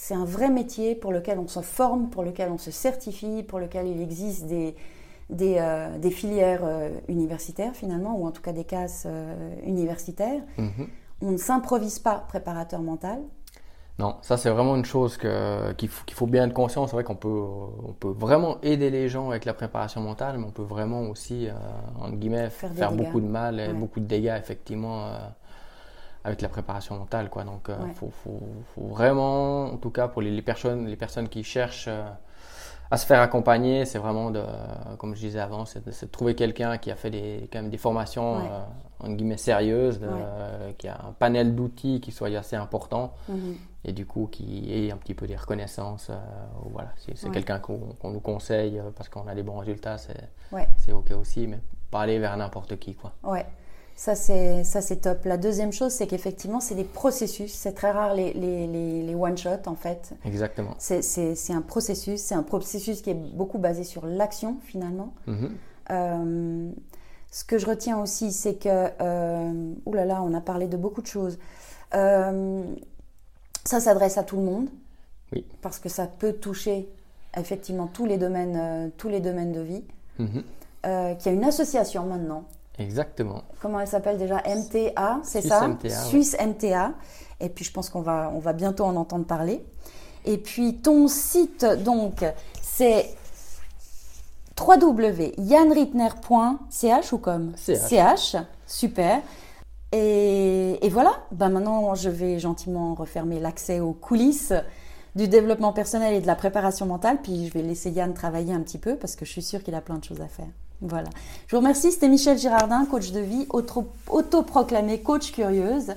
C'est un vrai métier pour lequel on se forme, pour lequel on se certifie, pour lequel il existe des, des, euh, des filières euh, universitaires finalement, ou en tout cas des classes euh, universitaires. Mhm. On ne s'improvise pas préparateur mental. Non, ça c'est vraiment une chose que- qu'il faut, qu'il faut bien être conscient. C'est vrai qu'on peut, on peut vraiment aider les gens avec la préparation mentale, mais on peut vraiment aussi, euh, entre guillemets, Faire beaucoup de mal et Ouais. beaucoup de dégâts effectivement euh, avec la préparation mentale. Quoi. Donc, il Ouais. faut, faut- faut vraiment, en tout cas pour les, les personnes, les personnes qui cherchent euh, à se faire accompagner, c'est vraiment de, comme je disais avant, c'est de, trouver quelqu'un qui a fait des, quand même des formations Ouais. euh, guillemets sérieuses, de- Ouais. euh, qui a un panel d'outils qui soit assez important Mhm. et du coup qui ait un petit peu des reconnaissances. euh, voilà, si c'est Ouais. quelqu'un qu'on nous conseille euh, parce qu'on a des bons résultats, c'est ok aussi, mais pas aller vers n'importe qui quoi. Ça c'est ça c'est top. La deuxième chose, c'est qu'effectivement, c'est des processus. C'est très rare les, les, les, les one shot en fait. Exactement. C'est c'est c'est un processus. C'est un processus qui est beaucoup basé sur l'action finalement. Mhm. Euh, ce que je retiens aussi, c'est que euh, ouh là là, on a parlé de beaucoup de choses. Euh, ça s'adresse à tout le monde. Oui. Parce que ça peut toucher effectivement tous les domaines, euh, tous les domaines de vie. Mhm. Euh, qu'il y a une association maintenant Exactement. comment elle s'appelle déjà? MTA, c'est ça? MTA, ouais. Suisse MTA. Et puis je pense qu'on va, on va bientôt en entendre parler. Et puis ton site, donc, c'est www.yanritner.ch ou comme? CH. super. Et, et voilà, ben maintenant je vais gentiment refermer l'accès aux coulisses du développement personnel et de la préparation mentale. Puis je vais laisser Yann travailler un petit peu parce que je suis sûre qu'il a plein de choses à faire. Voilà. Je vous remercie. C'était Michel Girardin, coach de vie, autoproclamé coach curieuse.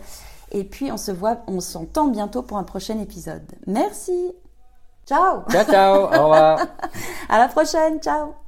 Et puis on se voit, on s'entend bientôt pour un prochain épisode. Merci. Ciao. Ciao, ciao. Au revoir. [LAUGHS] à la prochaine. Ciao.